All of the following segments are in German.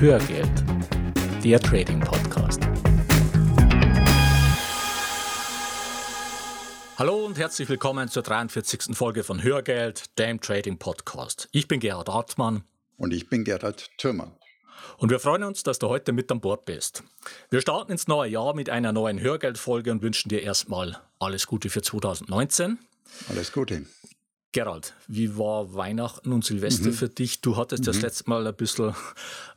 Hörgeld, der Trading Podcast. Hallo und herzlich willkommen zur 43. Folge von Hörgeld, dem Trading Podcast. Ich bin Gerhard Hartmann. Und ich bin Gerhard Thürmann. Und wir freuen uns, dass du heute mit an Bord bist. Wir starten ins neue Jahr mit einer neuen Hörgeldfolge und wünschen dir erstmal alles Gute für 2019. Alles Gute. Gerald, wie war Weihnachten und Silvester mhm. für dich? Du hattest mhm. das letzte Mal ein bisschen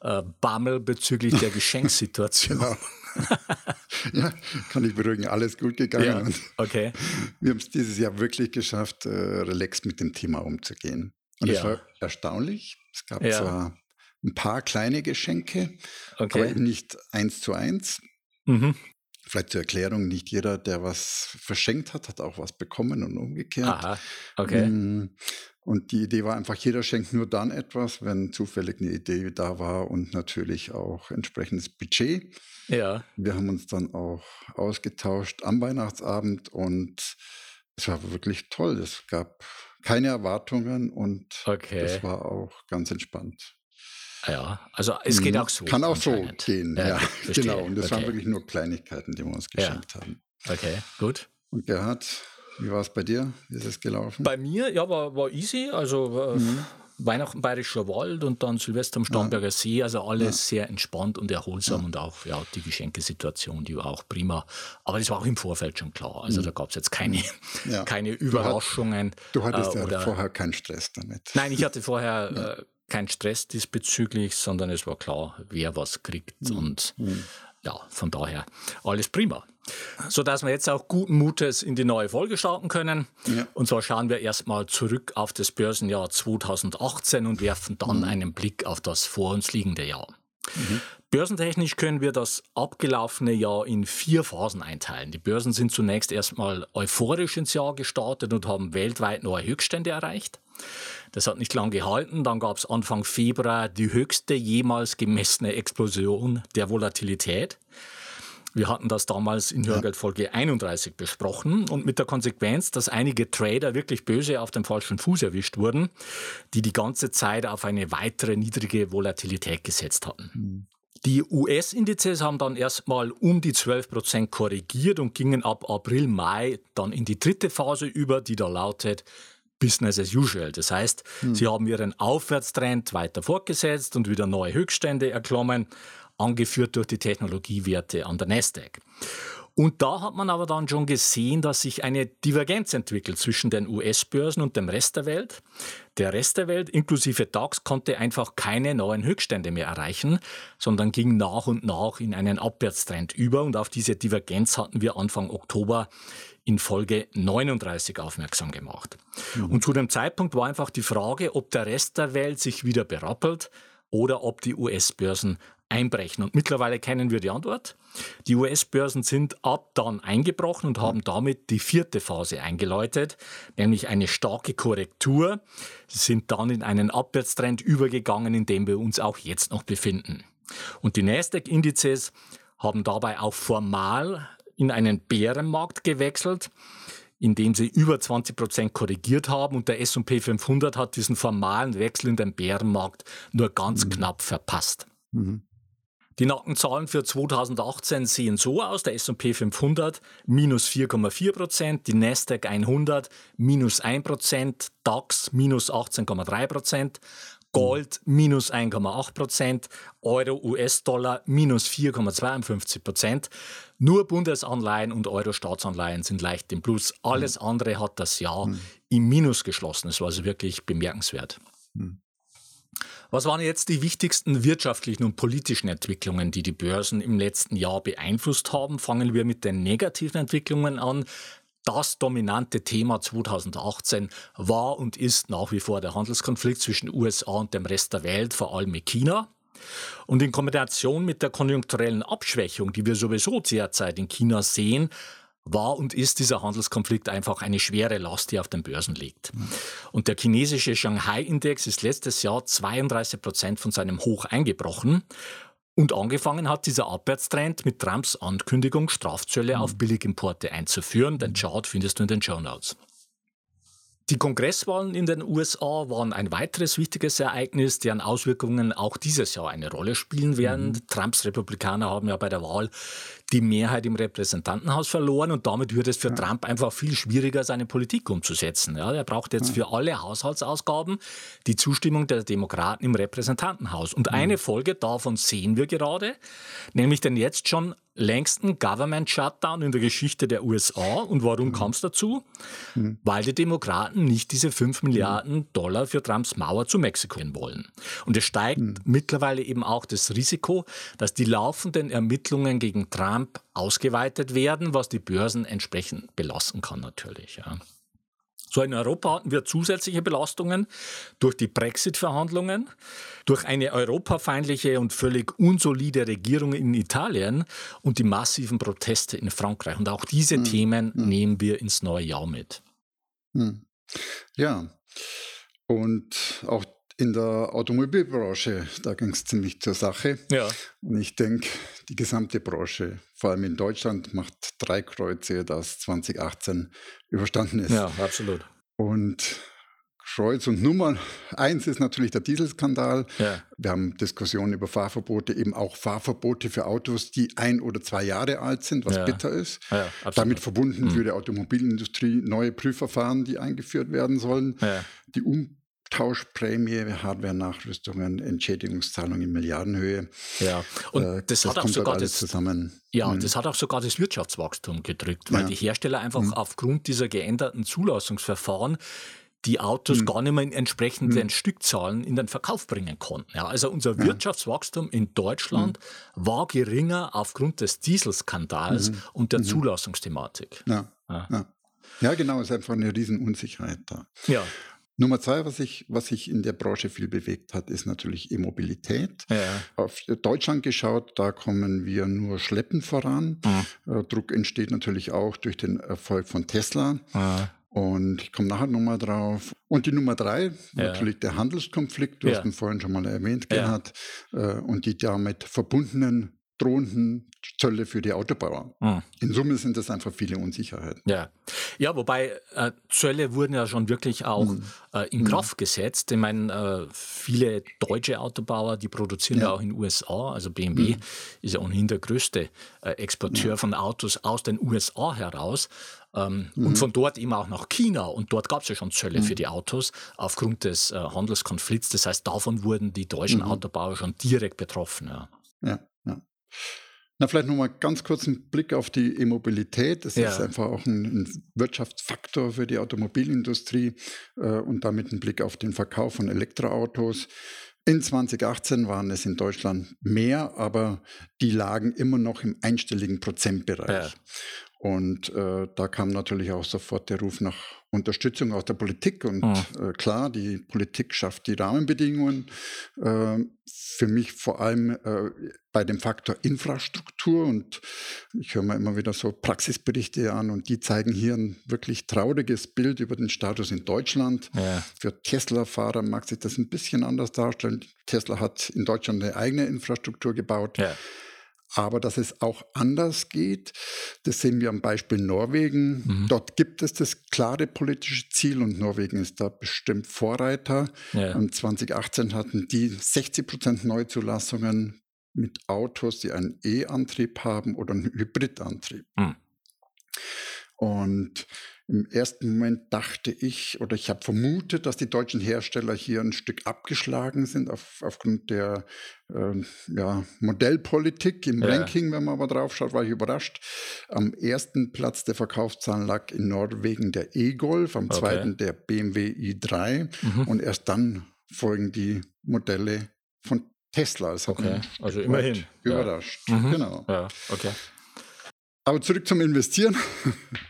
äh, Bammel bezüglich der Geschenkssituation. genau. ja, kann ich beruhigen, alles gut gegangen. Ja, okay. Wir haben es dieses Jahr wirklich geschafft, äh, relaxed mit dem Thema umzugehen. Und es ja. war erstaunlich. Es gab ja. zwar ein paar kleine Geschenke, okay. aber nicht eins zu eins. Mhm. Vielleicht zur Erklärung, nicht jeder, der was verschenkt hat, hat auch was bekommen und umgekehrt. Aha, okay. Mm, und die Idee war einfach, jeder schenkt nur dann etwas, wenn zufällig eine Idee da war und natürlich auch entsprechendes Budget. Ja. Wir haben uns dann auch ausgetauscht am Weihnachtsabend und es war wirklich toll. Es gab keine Erwartungen und okay. das war auch ganz entspannt. Ja, also es geht mhm. auch so. Kann auch so gehen, ja. ja genau, und das okay. waren wirklich nur Kleinigkeiten, die wir uns geschenkt ja. haben. Okay, gut. Und Gerhard, wie war es bei dir? Wie ist es gelaufen? Bei mir, ja, war, war easy. Also äh, mhm. Weihnachten Bayerischer Wald und dann Silvester am Starnberger ja. See. Also alles ja. sehr entspannt und erholsam und auch ja, die Geschenkesituation, die war auch prima. Aber das war auch im Vorfeld schon klar. Also mhm. da gab es jetzt keine, keine Überraschungen. Du, hat, du hattest äh, ja vorher keinen Stress damit. Nein, ich hatte vorher äh, kein Stress diesbezüglich, sondern es war klar, wer was kriegt. Mhm. Und mhm. ja, von daher alles prima. Sodass wir jetzt auch guten Mutes in die neue Folge starten können. Ja. Und zwar schauen wir erstmal zurück auf das Börsenjahr 2018 und werfen dann mhm. einen Blick auf das vor uns liegende Jahr. Mhm. Börsentechnisch können wir das abgelaufene Jahr in vier Phasen einteilen. Die Börsen sind zunächst erstmal euphorisch ins Jahr gestartet und haben weltweit neue Höchststände erreicht. Das hat nicht lange gehalten. Dann gab es Anfang Februar die höchste jemals gemessene Explosion der Volatilität. Wir hatten das damals in Hörgeld Folge 31 besprochen und mit der Konsequenz, dass einige Trader wirklich böse auf dem falschen Fuß erwischt wurden, die die ganze Zeit auf eine weitere niedrige Volatilität gesetzt hatten. Mhm. Die US-Indizes haben dann erstmal um die 12 Prozent korrigiert und gingen ab April, Mai dann in die dritte Phase über, die da lautet Business as usual. Das heißt, hm. sie haben ihren Aufwärtstrend weiter fortgesetzt und wieder neue Höchststände erklommen, angeführt durch die Technologiewerte an der Nasdaq. Und da hat man aber dann schon gesehen, dass sich eine Divergenz entwickelt zwischen den US-Börsen und dem Rest der Welt. Der Rest der Welt, inklusive DAX, konnte einfach keine neuen Höchststände mehr erreichen, sondern ging nach und nach in einen Abwärtstrend über. Und auf diese Divergenz hatten wir Anfang Oktober in Folge 39 aufmerksam gemacht. Mhm. Und zu dem Zeitpunkt war einfach die Frage, ob der Rest der Welt sich wieder berappelt oder ob die US-Börsen einbrechen. Und mittlerweile kennen wir die Antwort. Die US-Börsen sind ab dann eingebrochen und haben damit die vierte Phase eingeläutet, nämlich eine starke Korrektur. Sie sind dann in einen Abwärtstrend übergegangen, in dem wir uns auch jetzt noch befinden. Und die Nasdaq-Indizes haben dabei auch formal in einen Bärenmarkt gewechselt, indem sie über 20 Prozent korrigiert haben und der S&P 500 hat diesen formalen Wechsel in den Bärenmarkt nur ganz mhm. knapp verpasst. Mhm. Die Nackenzahlen für 2018 sehen so aus. Der S&P 500 minus 4,4 Prozent, die Nasdaq 100 minus 1 Prozent, DAX minus 18,3 Prozent, Gold minus 1,8 Prozent, Euro, US-Dollar minus 4,52 Prozent. Nur Bundesanleihen und Euro-Staatsanleihen sind leicht im Plus. Alles mhm. andere hat das Jahr mhm. im Minus geschlossen. Das war also wirklich bemerkenswert. Was waren jetzt die wichtigsten wirtschaftlichen und politischen Entwicklungen, die die Börsen im letzten Jahr beeinflusst haben? Fangen wir mit den negativen Entwicklungen an. Das dominante Thema 2018 war und ist nach wie vor der Handelskonflikt zwischen USA und dem Rest der Welt, vor allem mit China. Und in Kombination mit der konjunkturellen Abschwächung, die wir sowieso derzeit in China sehen, war und ist dieser Handelskonflikt einfach eine schwere Last, die auf den Börsen liegt. Und der chinesische Shanghai-Index ist letztes Jahr 32 Prozent von seinem Hoch eingebrochen. Und angefangen hat dieser Abwärtstrend mit Trumps Ankündigung, Strafzölle mhm. auf Billigimporte einzuführen. Den Chart findest du in den Show Notes. Die Kongresswahlen in den USA waren ein weiteres wichtiges Ereignis, deren Auswirkungen auch dieses Jahr eine Rolle spielen werden. Mhm. Trumps Republikaner haben ja bei der Wahl die Mehrheit im Repräsentantenhaus verloren und damit wird es für ja. Trump einfach viel schwieriger, seine Politik umzusetzen. Ja, er braucht jetzt ja. für alle Haushaltsausgaben die Zustimmung der Demokraten im Repräsentantenhaus. Und mhm. eine Folge davon sehen wir gerade, nämlich den jetzt schon längsten Government Shutdown in der Geschichte der USA. Und warum mhm. kam es dazu? Mhm. Weil die Demokraten nicht diese 5 Milliarden Dollar für Trumps Mauer zu Mexiko wollen. Und es steigt mhm. mittlerweile eben auch das Risiko, dass die laufenden Ermittlungen gegen Trump ausgeweitet werden, was die Börsen entsprechend belasten kann natürlich. Ja. So in Europa hatten wir zusätzliche Belastungen durch die Brexit-Verhandlungen, durch eine europafeindliche und völlig unsolide Regierung in Italien und die massiven Proteste in Frankreich. Und auch diese hm. Themen hm. nehmen wir ins neue Jahr mit. Hm. Ja, und auch in der Automobilbranche, da ging es ziemlich zur Sache. Ja. Und ich denke, die gesamte Branche, vor allem in Deutschland, macht drei Kreuze, dass 2018 überstanden ist. Ja, absolut. Und Kreuz und Nummer eins ist natürlich der Dieselskandal. Ja. Wir haben Diskussionen über Fahrverbote, eben auch Fahrverbote für Autos, die ein oder zwei Jahre alt sind, was ja. bitter ist. Ja, Damit verbunden mhm. für die Automobilindustrie neue Prüfverfahren, die eingeführt werden sollen. Die um Tauschprämie, Hardware-Nachrüstungen, Entschädigungszahlungen in Milliardenhöhe. Ja, und äh, das, das, hat auch sogar das, zusammen. Ja, mhm. das hat auch sogar das Wirtschaftswachstum gedrückt, weil ja. die Hersteller einfach mhm. aufgrund dieser geänderten Zulassungsverfahren die Autos mhm. gar nicht mehr in entsprechenden mhm. Stückzahlen in den Verkauf bringen konnten. Ja, also unser ja. Wirtschaftswachstum in Deutschland mhm. war geringer aufgrund des Dieselskandals mhm. und der. Zulassungsthematik. Ja. Ja. ja. genau, es ist einfach eine Riesenunsicherheit da. Ja. Nummer zwei, was sich was ich in der Branche viel bewegt hat, ist natürlich E-Mobilität. Ja. Auf Deutschland geschaut, da kommen wir nur schleppend voran. Mhm. Druck entsteht natürlich auch durch den Erfolg von Tesla. Mhm. Und ich komme nachher nochmal drauf. Und die Nummer drei, ja. natürlich der Handelskonflikt, du ja. hast ihn vorhin schon mal erwähnt, Gerhard, ja. Äh, und die damit verbundenen drohenden Zölle für die Autobauer. Mhm. In Summe sind das einfach viele Unsicherheiten. Ja, ja wobei äh, Zölle wurden ja schon wirklich auch mhm. äh, in Kraft mhm. gesetzt. Ich meine, äh, viele deutsche Autobauer, die produzieren ja, ja auch in den USA. Also BMW mhm. ist ja ohnehin der größte äh, Exporteur ja. von Autos aus den USA heraus. Ähm, und mhm. von dort eben auch nach China. Und dort gab es ja schon Zölle für mhm. die Autos aufgrund des äh, Handelskonflikts. Das heißt, davon wurden die deutschen Autobauer schon direkt betroffen. Ja. ja. Na, vielleicht nochmal ganz kurz einen Blick auf die E-Mobilität. Das ja. ist einfach auch ein, ein, Wirtschaftsfaktor für die Automobilindustrie äh, und damit ein Blick auf den Verkauf von Elektroautos. In 2018 waren es in Deutschland mehr, aber die lagen immer noch im einstelligen Prozentbereich. Ja. Und äh, da kam natürlich auch sofort der Ruf nach Unterstützung aus der Politik. Und mhm. äh, klar, die Politik schafft die Rahmenbedingungen. Äh, für mich vor allem äh, bei dem Faktor Infrastruktur. Und ich höre mir immer wieder so Praxisberichte an und die zeigen hier ein wirklich trauriges Bild über den Status in Deutschland. Ja. Für Tesla-Fahrer mag sich das ein bisschen anders darstellen. Tesla hat in Deutschland eine eigene Infrastruktur gebaut. Ja. Aber dass es auch anders geht, das sehen wir am Beispiel Norwegen. Mhm. Dort gibt es das klare politische Ziel und Norwegen ist da bestimmt Vorreiter. Ja. Und 2018 hatten die 60 Prozent Neuzulassungen mit Autos, die einen E-Antrieb haben oder einen Hybridantrieb. Mhm. Und im ersten Moment dachte ich oder ich habe vermutet, dass die deutschen Hersteller hier ein Stück abgeschlagen sind auf, aufgrund der äh, ja, Modellpolitik im ja. Ranking. Wenn man aber drauf schaut, war ich überrascht. Am ersten Platz der Verkaufszahlen lag in Norwegen der E-Golf, am okay. zweiten der BMW i3 mhm. und erst dann folgen die Modelle von Tesla. Das hat okay. also immerhin überrascht. Ja. Mhm. Genau. Ja, okay. Aber zurück zum Investieren.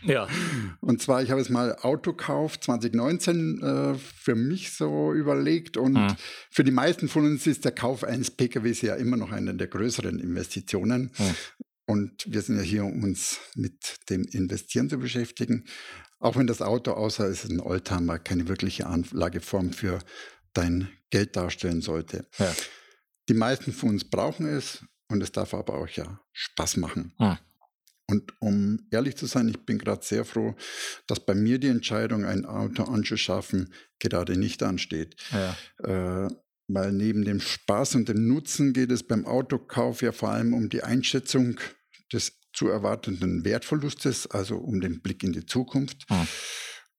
Ja. Und zwar, ich habe es mal Autokauf 2019 äh, für mich so überlegt und mhm. für die meisten von uns ist der Kauf eines PKWs ja immer noch eine der größeren Investitionen. Mhm. Und wir sind ja hier, um uns mit dem Investieren zu beschäftigen. Auch wenn das Auto, außer es ist ein Oldtimer, keine wirkliche Anlageform für dein Geld darstellen sollte. Ja. Die meisten von uns brauchen es und es darf aber auch ja Spaß machen. Mhm. Und um ehrlich zu sein, ich bin gerade sehr froh, dass bei mir die Entscheidung, ein Auto anzuschaffen, gerade nicht ansteht. Ja. Äh, weil neben dem Spaß und dem Nutzen geht es beim Autokauf ja vor allem um die Einschätzung des zu erwartenden Wertverlustes, also um den Blick in die Zukunft. Hm.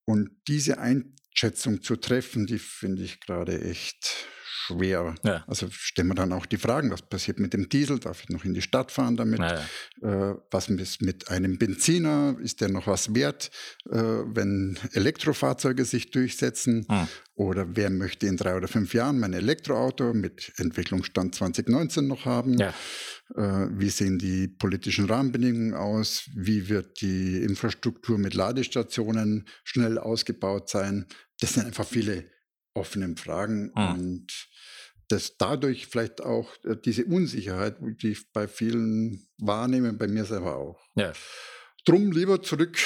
Und diese Einschätzung zu treffen, die finde ich gerade echt schwer. Ja. Also stellen wir dann auch die Fragen, was passiert mit dem Diesel? Darf ich noch in die Stadt fahren damit? Ja, ja. Äh, was ist mit einem Benziner? Ist der noch was wert, äh, wenn Elektrofahrzeuge sich durchsetzen? Hm. Oder wer möchte in drei oder fünf Jahren mein Elektroauto mit Entwicklungsstand 2019 noch haben? Äh, wie sehen die politischen Rahmenbedingungen aus? Wie wird die Infrastruktur mit Ladestationen schnell ausgebaut sein? Das sind einfach viele offene Fragen hm. und dass dadurch vielleicht auch äh, diese Unsicherheit, die ich bei vielen wahrnehme, bei mir selber auch. Ja. Drum lieber zurück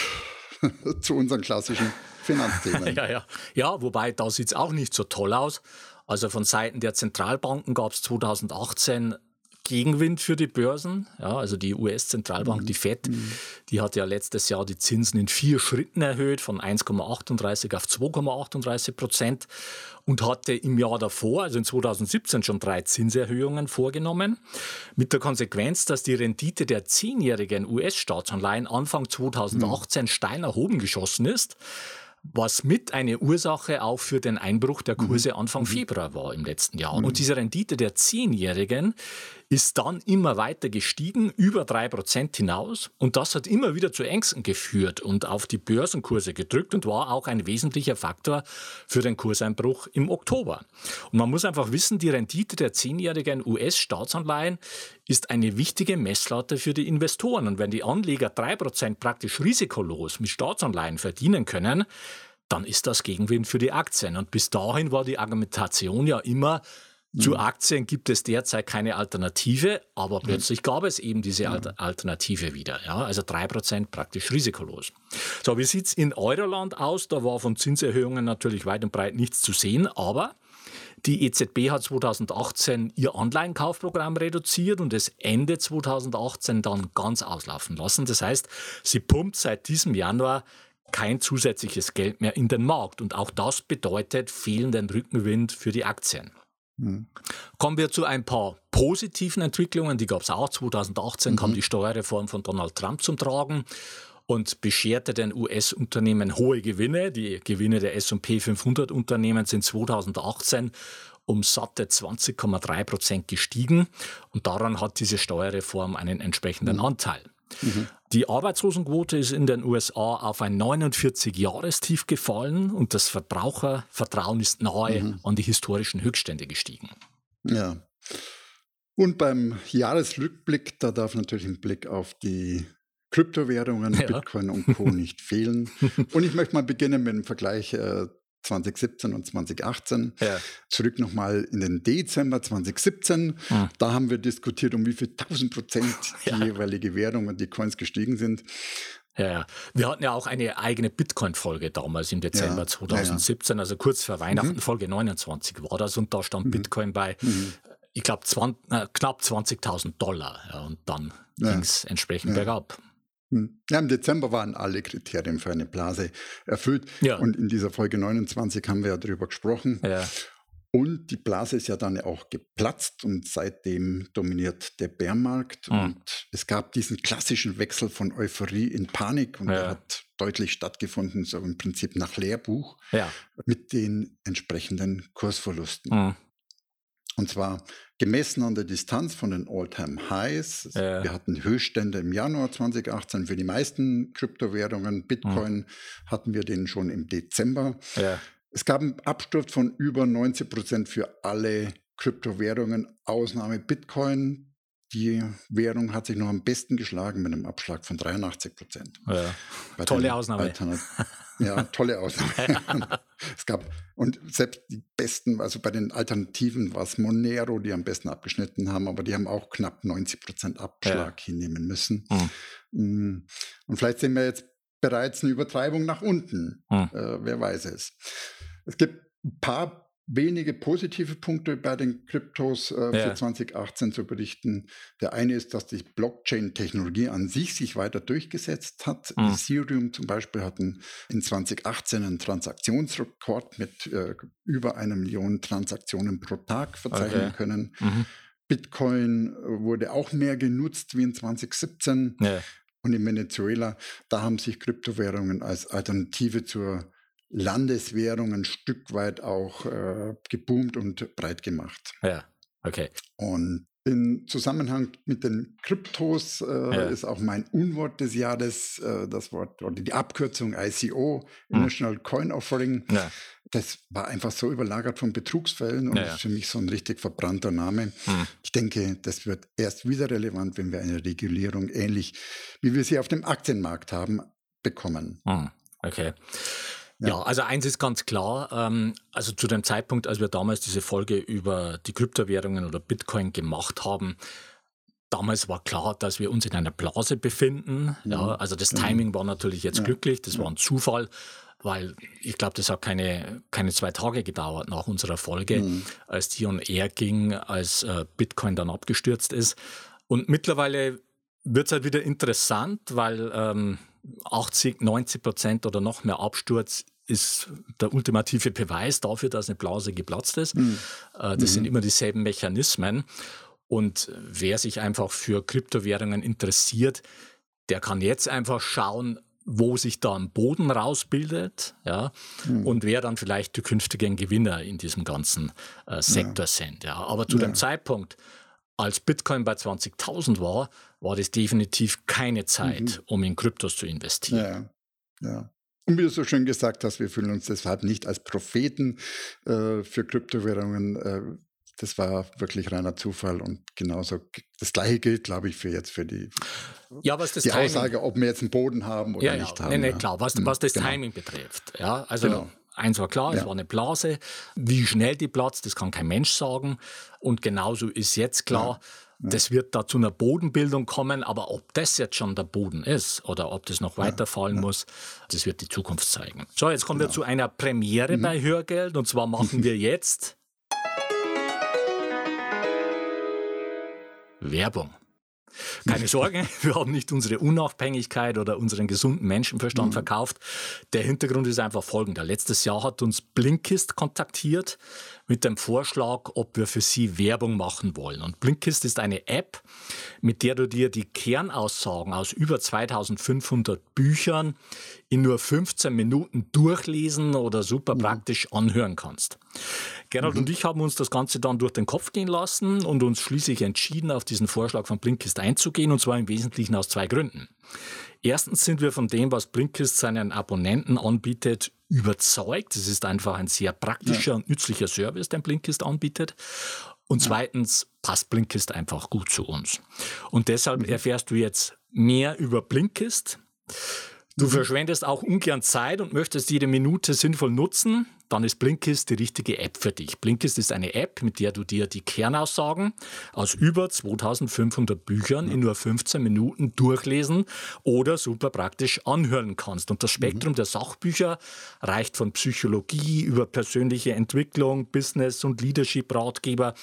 zu unseren klassischen Finanzthemen. ja, ja. ja, wobei da sieht es auch nicht so toll aus. Also von Seiten der Zentralbanken gab es 2018 Gegenwind für die Börsen. Ja, also die US-Zentralbank, mhm. die FED, mhm. die hat ja letztes Jahr die Zinsen in vier Schritten erhöht, von 1,38 auf 2,38 Prozent und hatte im Jahr davor, also in 2017, schon drei Zinserhöhungen vorgenommen. Mit der Konsequenz, dass die Rendite der zehnjährigen US-Staatsanleihen Anfang 2018 mhm. steil nach oben geschossen ist was mit eine Ursache auch für den Einbruch der Kurse mhm. Anfang mhm. Februar war im letzten Jahr. Und mhm. diese Rendite der Zehnjährigen ist dann immer weiter gestiegen, über drei Prozent hinaus. Und das hat immer wieder zu Ängsten geführt und auf die Börsenkurse gedrückt und war auch ein wesentlicher Faktor für den Kurseinbruch im Oktober. Und man muss einfach wissen, die Rendite der zehnjährigen US-Staatsanleihen ist eine wichtige Messlatte für die Investoren. Und wenn die Anleger drei Prozent praktisch risikolos mit Staatsanleihen verdienen können, dann ist das Gegenwind für die Aktien. Und bis dahin war die Argumentation ja immer, zu mhm. Aktien gibt es derzeit keine Alternative, aber plötzlich gab es eben diese Alternative wieder. Ja, also 3% praktisch risikolos. So, wie sieht es in Euroland aus? Da war von Zinserhöhungen natürlich weit und breit nichts zu sehen, aber die EZB hat 2018 ihr Anleihenkaufprogramm reduziert und es Ende 2018 dann ganz auslaufen lassen. Das heißt, sie pumpt seit diesem Januar kein zusätzliches Geld mehr in den Markt. Und auch das bedeutet fehlenden Rückenwind für die Aktien. Mhm. Kommen wir zu ein paar positiven Entwicklungen. Die gab es auch. 2018 mhm. kam die Steuerreform von Donald Trump zum Tragen und bescherte den US-Unternehmen hohe Gewinne. Die Gewinne der S&P 500 Unternehmen sind 2018 um satte 20,3 Prozent gestiegen und daran hat diese Steuerreform einen entsprechenden mhm. Anteil. Mhm. Die Arbeitslosenquote ist in den USA auf ein 49-Jahrestief gefallen und das Verbrauchervertrauen ist nahe mhm. an die historischen Höchststände gestiegen. Ja. Und beim Jahresrückblick, da darf natürlich ein Blick auf die Kryptowährungen, ja. Bitcoin und Co. nicht fehlen. Und ich möchte mal beginnen mit dem Vergleich äh, 2017 und 2018. Ja. Zurück nochmal in den Dezember 2017. Hm. Da haben wir diskutiert, um wie viel 1000 Prozent die ja. jeweilige Währung und die Coins gestiegen sind. Ja, ja. Wir hatten ja auch eine eigene Bitcoin-Folge damals im Dezember ja, 2017, also kurz vor Weihnachten, mhm. Folge 29 war das und da stand mhm. Bitcoin bei, mhm. ich glaube, äh, knapp 20.000 Dollar. Ja, und dann ging es entsprechend bergab. Hm. Ja, im Dezember waren alle Kriterien für eine Blase erfüllt. Ja. Und in dieser Folge 29 haben wir ja darüber gesprochen. Ja. Und die Blase ist ja dann auch geplatzt und seitdem dominiert der Bärmarkt. Mhm. Und es gab diesen klassischen Wechsel von Euphorie in Panik und ja. der hat deutlich stattgefunden, so im Prinzip nach Lehrbuch, ja. mit den entsprechenden Kursverlusten. Mhm. Und zwar gemessen an der Distanz von den All-Time-Highs. Ja. Wir hatten Höchststände im Januar 2018 für die meisten Kryptowährungen. Bitcoin mhm. hatten wir den schon im Dezember. Ja. Es gab einen Absturz von über 90 Prozent für alle Kryptowährungen, Ausnahme Bitcoin. Die Währung hat sich noch am besten geschlagen mit einem Abschlag von 83 Prozent. Ja. Tolle Ausnahme. Ja, tolle Ausnahme. es gab, und selbst die besten, also bei den Alternativen war es Monero, die am besten abgeschnitten haben, aber die haben auch knapp 90 Prozent Abschlag ja. hinnehmen müssen. Mhm. Und vielleicht sehen wir jetzt bereits eine Übertreibung nach unten. Mhm. Äh, wer weiß es. Es gibt ein paar wenige positive Punkte bei den Kryptos äh, ja. für 2018 zu berichten. Der eine ist, dass die Blockchain-Technologie an sich sich weiter durchgesetzt hat. Mhm. Ethereum zum Beispiel hat in 2018 einen Transaktionsrekord mit äh, über einer Million Transaktionen pro Tag verzeichnen okay. können. Mhm. Bitcoin wurde auch mehr genutzt wie in 2017. Ja. Und in Venezuela, da haben sich Kryptowährungen als Alternative zur Landeswährung ein Stück weit auch äh, geboomt und breit gemacht. Ja, okay. Und im Zusammenhang mit den Kryptos äh, ja. ist auch mein Unwort des Jahres äh, das Wort oder die Abkürzung ICO, hm. National Coin Offering. Ja. Das war einfach so überlagert von Betrugsfällen und ja, ist für mich so ein richtig verbrannter Name. Hm. Ich denke, das wird erst wieder relevant, wenn wir eine Regulierung ähnlich wie wir sie auf dem Aktienmarkt haben, bekommen. Hm. Okay. Ja. ja. also eins ist ganz klar. Ähm, also zu dem Zeitpunkt, als wir damals diese Folge über die Kryptowährungen oder Bitcoin gemacht haben, damals war klar, dass wir uns in einer Blase befinden. Mhm. Ja, also das mhm. Timing war natürlich jetzt ja. glücklich, das war ein Zufall, weil ich glaube, das hat keine, keine zwei Tage gedauert nach unserer Folge, mhm. als die on air ging, als äh, Bitcoin dann abgestürzt ist. Und mittlerweile wird es halt wieder interessant, weil ähm, 80, 90 Prozent oder noch mehr Absturz ist der ultimative Beweis dafür, dass eine Blase geplatzt ist. Mhm. Das mhm. sind immer dieselben Mechanismen. Und wer sich einfach für Kryptowährungen interessiert, der kann jetzt einfach schauen, wo sich da ein Boden rausbildet, ja, mhm. und wer dann vielleicht die künftigen Gewinner in diesem ganzen äh, Sektor ja. sind. Ja. Aber zu ja. dem Zeitpunkt, als Bitcoin bei 20.000 war, war das definitiv keine Zeit, mhm. um in Kryptos zu investieren. Ja, ja. Und wie du so schön gesagt hast, wir fühlen uns deshalb nicht als Propheten äh, für Kryptowährungen. Äh, das war wirklich reiner Zufall und genauso das gleiche gilt, glaube ich, für jetzt für die, ja, was das die Aussage, ob wir jetzt einen Boden haben oder ja, nicht ja. haben. Nee, nee, klar, was, was das genau. Timing betrifft. Ja, also genau. Eins war klar, ja. es war eine Blase. Wie schnell die platzt, das kann kein Mensch sagen. Und genauso ist jetzt klar, ja. das wird da zu einer Bodenbildung kommen. Aber ob das jetzt schon der Boden ist oder ob das noch weiterfallen muss, das wird die Zukunft zeigen. So, jetzt kommen wir zu einer Premiere mhm. bei Hörgeld. Und zwar machen wir jetzt Werbung. Keine Sorge, wir haben nicht unsere Unabhängigkeit oder unseren gesunden Menschenverstand mhm. verkauft. Der Hintergrund ist einfach folgender. Letztes Jahr hat uns Blinkist kontaktiert mit dem Vorschlag, ob wir für sie Werbung machen wollen. Und Blinkist ist eine App, mit der du dir die Kernaussagen aus über 2500 Büchern in nur 15 Minuten durchlesen oder super mhm. praktisch anhören kannst. Gerald mhm. und ich haben uns das Ganze dann durch den Kopf gehen lassen und uns schließlich entschieden, auf diesen Vorschlag von Blinkist einzugehen, und zwar im Wesentlichen aus zwei Gründen. Erstens sind wir von dem, was Blinkist seinen Abonnenten anbietet, überzeugt. Es ist einfach ein sehr praktischer ja. und nützlicher Service, den Blinkist anbietet. Und zweitens passt Blinkist einfach gut zu uns. Und deshalb mhm. erfährst du jetzt mehr über Blinkist. Du mhm. verschwendest auch ungern Zeit und möchtest jede Minute sinnvoll nutzen dann ist Blinkist die richtige App für dich. Blinkist ist eine App, mit der du dir die Kernaussagen aus über 2500 Büchern in nur 15 Minuten durchlesen oder super praktisch anhören kannst. Und das Spektrum mhm. der Sachbücher reicht von Psychologie über persönliche Entwicklung, Business- und Leadership-Ratgeber,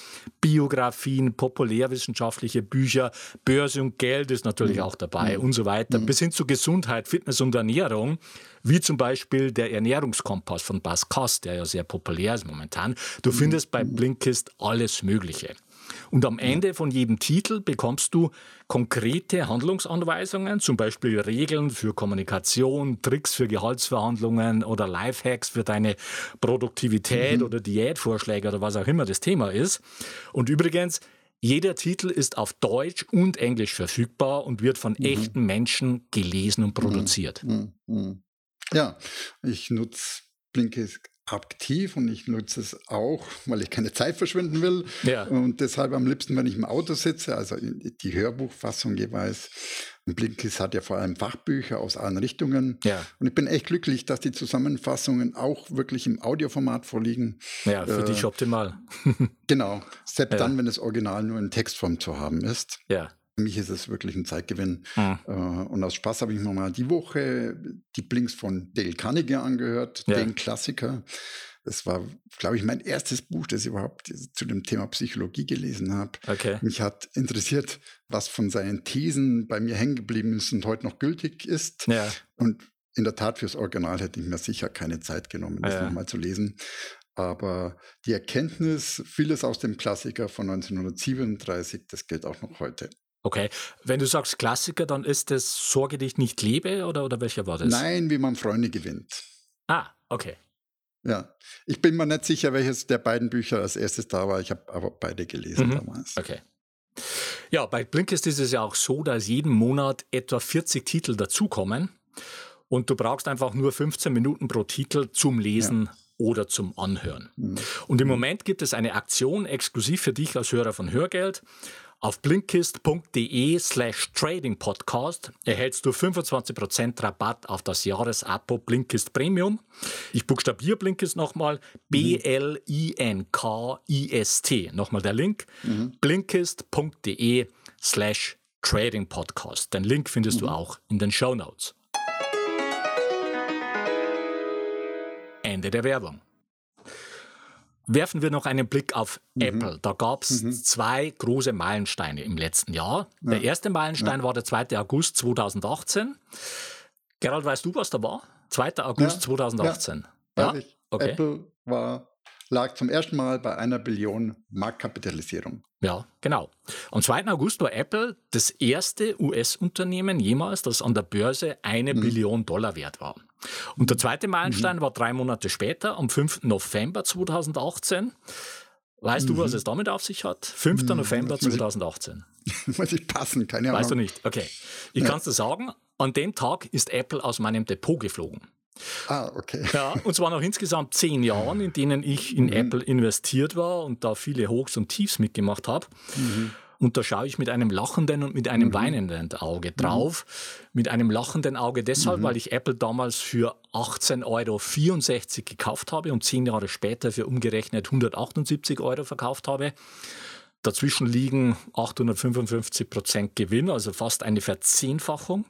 Biografien, populärwissenschaftliche Bücher, Börse und Geld ist natürlich mhm. auch dabei mhm. und so weiter, mhm. bis hin zu Gesundheit, Fitness und Ernährung wie zum Beispiel der Ernährungskompass von Bas Koss, der ja sehr populär ist momentan. Du mhm. findest bei Blinkist alles Mögliche. Und am Ende von jedem Titel bekommst du konkrete Handlungsanweisungen, zum Beispiel Regeln für Kommunikation, Tricks für Gehaltsverhandlungen oder Lifehacks für deine Produktivität mhm. oder Diätvorschläge oder was auch immer das Thema ist. Und übrigens, jeder Titel ist auf Deutsch und Englisch verfügbar und wird von mhm. echten Menschen gelesen und produziert. Mhm. Ja, ich nutze Blinkist aktiv und ich nutze es auch, weil ich keine Zeit verschwinden will. Ja. Und deshalb am liebsten, wenn ich im Auto sitze, also die Hörbuchfassung jeweils. Und Blinkist hat ja vor allem Fachbücher aus allen Richtungen. Ja. Und ich bin echt glücklich, dass die Zusammenfassungen auch wirklich im Audioformat vorliegen. Ja, für äh, dich optimal. genau. Selbst ja. dann, wenn das Original nur in Textform zu haben ist. Ja. Für mich ist es wirklich ein Zeitgewinn. Mhm. und aus Spaß habe ich mir mal die Woche die Blinks von Dale Carnegie angehört, ja. den Klassiker. Das war, glaube ich, mein erstes Buch, das ich überhaupt zu dem Thema Psychologie gelesen habe. Okay. Mich hat interessiert, was von seinen Thesen bei mir hängen geblieben ist und heute noch gültig ist. Ja. Und in der Tat fürs Original hätte ich mir sicher keine Zeit genommen, das ja. nochmal zu lesen. Aber die Erkenntnis, vieles aus dem Klassiker von 1937, das gilt auch noch heute. Okay, wenn du sagst Klassiker, dann ist das Sorge dich nicht lebe oder, oder welcher war das? Nein, wie man Freunde gewinnt. Ah, okay. Ja, ich bin mir nicht sicher, welches der beiden Bücher als erstes da war. Ich habe aber beide gelesen mhm. damals. Okay. Ja, bei Blinkist ist es ja auch so, dass jeden Monat etwa 40 Titel dazukommen und du brauchst einfach nur 15 Minuten pro Titel zum Lesen ja. oder zum Anhören. Mhm. Und im Moment gibt es eine Aktion exklusiv für dich als Hörer von Hörgeld. Auf blinkist.de slash tradingpodcast erhältst du 25% Rabatt auf das Jahresabo Blinkist Premium. Ich buchstabiere Blinkist nochmal. B-L-I-N-K-I-S-T. Nochmal der Link. Mhm. blinkist.de slash tradingpodcast. Den Link findest mhm. du auch in den Show Notes. Ende der Werbung. Werfen wir noch einen Blick auf mhm. Apple. Da gab es mhm. zwei große Meilensteine im letzten Jahr. Ja. Der erste Meilenstein ja. war der 2. August 2018. Gerald, weißt du, was da war? 2. August ja. 2018. Ja, okay. Apple war, lag zum ersten Mal bei einer Billion Marktkapitalisierung. Ja, genau. Am 2. August war Apple das erste US-Unternehmen jemals, das an der Börse eine mhm. Billion Dollar wert war. Und der zweite Meilenstein mhm. war drei Monate später, am 5. November 2018. Weißt mhm. du, was es damit auf sich hat? 5. Mhm. November 2018. Muss ich passen, keine Ahnung. Weißt du nicht? Okay. Ich ja. kann es dir sagen, an dem Tag ist Apple aus meinem Depot geflogen. Ah, okay. Ja, und zwar nach insgesamt zehn Jahren, in denen ich in mhm. Apple investiert war und da viele Hochs und Tiefs mitgemacht habe. Mhm. Und da schaue ich mit einem lachenden und mit einem mhm. weinenden Auge drauf. Mhm. Mit einem lachenden Auge deshalb, mhm. weil ich Apple damals für 18,64 Euro gekauft habe und zehn Jahre später für umgerechnet 178 Euro verkauft habe. Dazwischen liegen 855 Prozent Gewinn, also fast eine Verzehnfachung.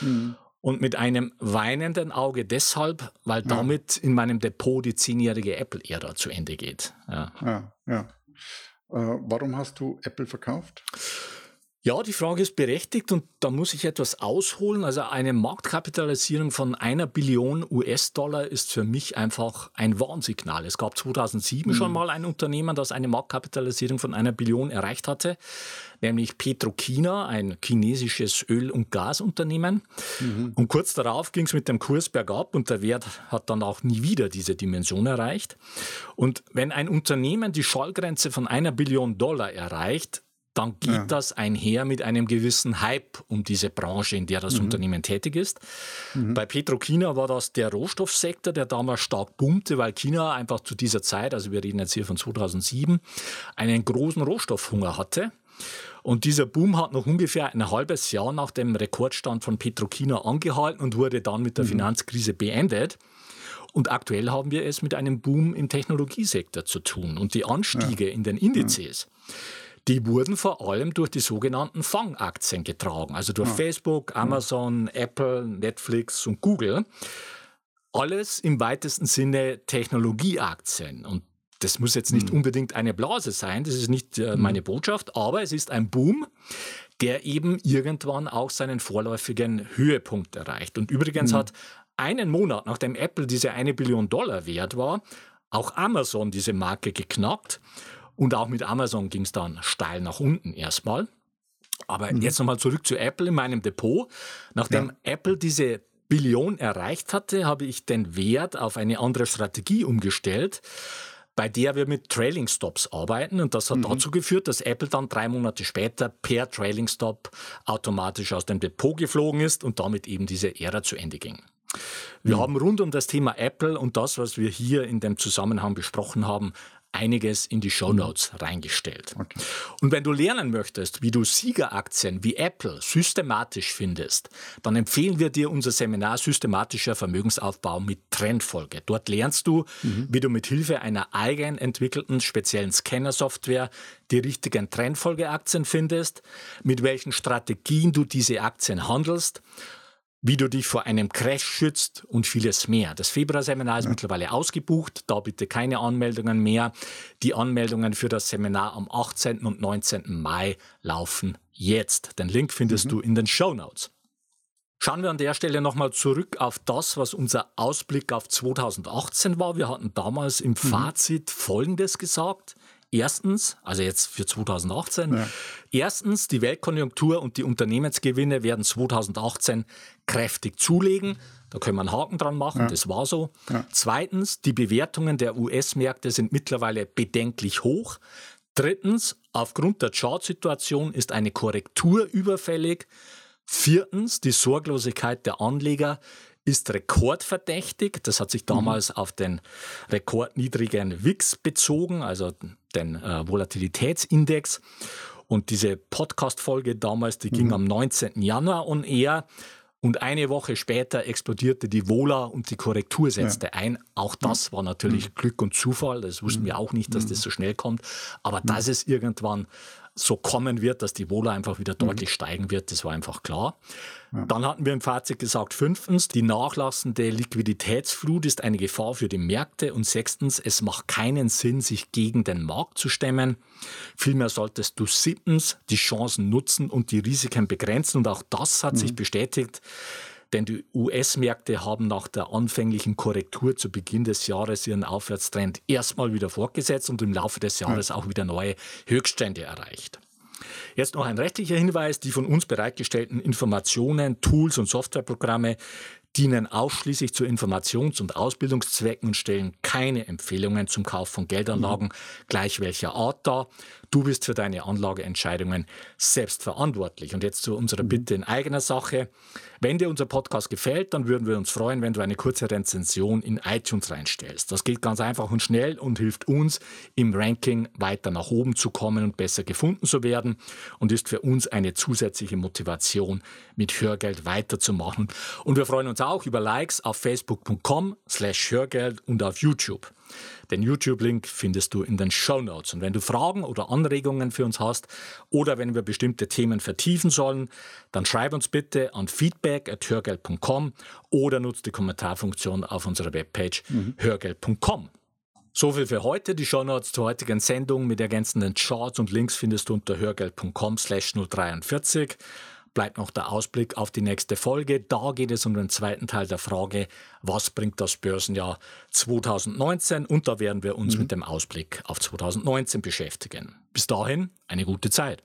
Mhm. Und mit einem weinenden Auge deshalb, weil damit in meinem Depot die zehnjährige Apple-Ära zu Ende geht. Ja, ja. ja. Äh, warum hast du Apple verkauft? Ja, die Frage ist berechtigt und da muss ich etwas ausholen. Also eine Marktkapitalisierung von einer Billion US-Dollar ist für mich einfach ein Warnsignal. Es gab 2007 mhm. schon mal ein Unternehmen, das eine Marktkapitalisierung von einer Billion erreicht hatte, nämlich Petrokina, ein chinesisches Öl- und Gasunternehmen. Mhm. Und kurz darauf ging es mit dem Kurs bergab und der Wert hat dann auch nie wieder diese Dimension erreicht. Und wenn ein Unternehmen die Schallgrenze von einer Billion Dollar erreicht, dann geht ja. das einher mit einem gewissen Hype um diese Branche, in der das mhm. Unternehmen tätig ist. Mhm. Bei Petrochina war das der Rohstoffsektor, der damals stark boomte, weil China einfach zu dieser Zeit, also wir reden jetzt hier von 2007, einen großen Rohstoffhunger hatte. Und dieser Boom hat noch ungefähr ein halbes Jahr nach dem Rekordstand von Petrochina angehalten und wurde dann mit der mhm. Finanzkrise beendet. Und aktuell haben wir es mit einem Boom im Technologiesektor zu tun. Und die Anstiege ja. in den Indizes, ja die wurden vor allem durch die sogenannten Fangaktien getragen, also durch ja. Facebook, Amazon, ja. Apple, Netflix und Google. Alles im weitesten Sinne Technologieaktien. Und das muss jetzt nicht mhm. unbedingt eine Blase sein, das ist nicht äh, meine mhm. Botschaft, aber es ist ein Boom, der eben irgendwann auch seinen vorläufigen Höhepunkt erreicht. Und übrigens mhm. hat einen Monat nachdem Apple diese eine Billion Dollar wert war, auch Amazon diese Marke geknackt. Und auch mit Amazon ging es dann steil nach unten erstmal. Aber mhm. jetzt nochmal zurück zu Apple in meinem Depot. Nachdem ja. Apple diese Billion erreicht hatte, habe ich den Wert auf eine andere Strategie umgestellt, bei der wir mit Trailing Stops arbeiten. Und das hat mhm. dazu geführt, dass Apple dann drei Monate später per Trailing Stop automatisch aus dem Depot geflogen ist und damit eben diese Ära zu Ende ging. Wir mhm. haben rund um das Thema Apple und das, was wir hier in dem Zusammenhang besprochen haben, einiges in die Show Notes reingestellt. Okay. Und wenn du lernen möchtest, wie du Siegeraktien wie Apple systematisch findest, dann empfehlen wir dir unser Seminar Systematischer Vermögensaufbau mit Trendfolge. Dort lernst du, mhm. wie du mit Hilfe einer eigen entwickelten speziellen Scanner-Software die richtigen Trendfolgeaktien findest, mit welchen Strategien du diese Aktien handelst wie du dich vor einem Crash schützt und vieles mehr. Das Februarseminar ist ja. mittlerweile ausgebucht, da bitte keine Anmeldungen mehr. Die Anmeldungen für das Seminar am 18. und 19. Mai laufen jetzt. Den Link findest mhm. du in den Show Notes. Schauen wir an der Stelle nochmal zurück auf das, was unser Ausblick auf 2018 war. Wir hatten damals im mhm. Fazit Folgendes gesagt. Erstens, also jetzt für 2018, ja. erstens, die Weltkonjunktur und die Unternehmensgewinne werden 2018 kräftig zulegen. Da können wir einen Haken dran machen, ja. das war so. Ja. Zweitens, die Bewertungen der US-Märkte sind mittlerweile bedenklich hoch. Drittens, aufgrund der Chartsituation ist eine Korrektur überfällig. Viertens, die Sorglosigkeit der Anleger ist rekordverdächtig. Das hat sich damals mhm. auf den rekordniedrigen WIX bezogen, also den äh, Volatilitätsindex. Und diese Podcast-Folge damals, die mhm. ging am 19. Januar on air. Und eine Woche später explodierte die Vola und die Korrektur setzte ja. ein. Auch das war natürlich mhm. Glück und Zufall. Das wussten wir auch nicht, dass mhm. das so schnell kommt. Aber mhm. dass es irgendwann so kommen wird, dass die Wohler einfach wieder mhm. deutlich steigen wird, das war einfach klar. Ja. Dann hatten wir im Fazit gesagt, fünftens, die nachlassende Liquiditätsflut ist eine Gefahr für die Märkte und sechstens, es macht keinen Sinn, sich gegen den Markt zu stemmen. Vielmehr solltest du siebtens die Chancen nutzen und die Risiken begrenzen und auch das hat mhm. sich bestätigt. Denn die US-Märkte haben nach der anfänglichen Korrektur zu Beginn des Jahres ihren Aufwärtstrend erstmal wieder fortgesetzt und im Laufe des Jahres auch wieder neue Höchststände erreicht. Jetzt noch ein rechtlicher Hinweis. Die von uns bereitgestellten Informationen, Tools und Softwareprogramme dienen ausschließlich zu Informations- und Ausbildungszwecken und stellen keine Empfehlungen zum Kauf von Geldanlagen mhm. gleich welcher Art dar. Du bist für deine Anlageentscheidungen selbst verantwortlich. Und jetzt zu unserer mhm. Bitte in eigener Sache. Wenn dir unser Podcast gefällt, dann würden wir uns freuen, wenn du eine kurze Rezension in iTunes reinstellst. Das geht ganz einfach und schnell und hilft uns, im Ranking weiter nach oben zu kommen und besser gefunden zu werden und ist für uns eine zusätzliche Motivation, mit Hörgeld weiterzumachen. Und wir freuen uns auch über Likes auf facebook.com slash Hörgeld und auf YouTube. Den YouTube-Link findest du in den Show Notes. Und wenn du Fragen oder Anregungen für uns hast oder wenn wir bestimmte Themen vertiefen sollen, dann schreib uns bitte an feedback.hörgeld.com oder nutze die Kommentarfunktion auf unserer Webpage mhm. hörgeld.com. So viel für heute. Die Shownotes zur heutigen Sendung mit ergänzenden Charts und Links findest du unter hörgeld.com slash 043 bleibt noch der Ausblick auf die nächste Folge. Da geht es um den zweiten Teil der Frage, was bringt das Börsenjahr 2019? Und da werden wir uns mhm. mit dem Ausblick auf 2019 beschäftigen. Bis dahin eine gute Zeit.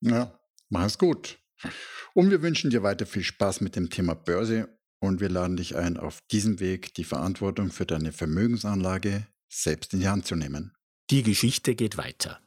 Ja, mach es gut. Und wir wünschen dir weiter viel Spaß mit dem Thema Börse und wir laden dich ein, auf diesem Weg die Verantwortung für deine Vermögensanlage selbst in die Hand zu nehmen. Die Geschichte geht weiter.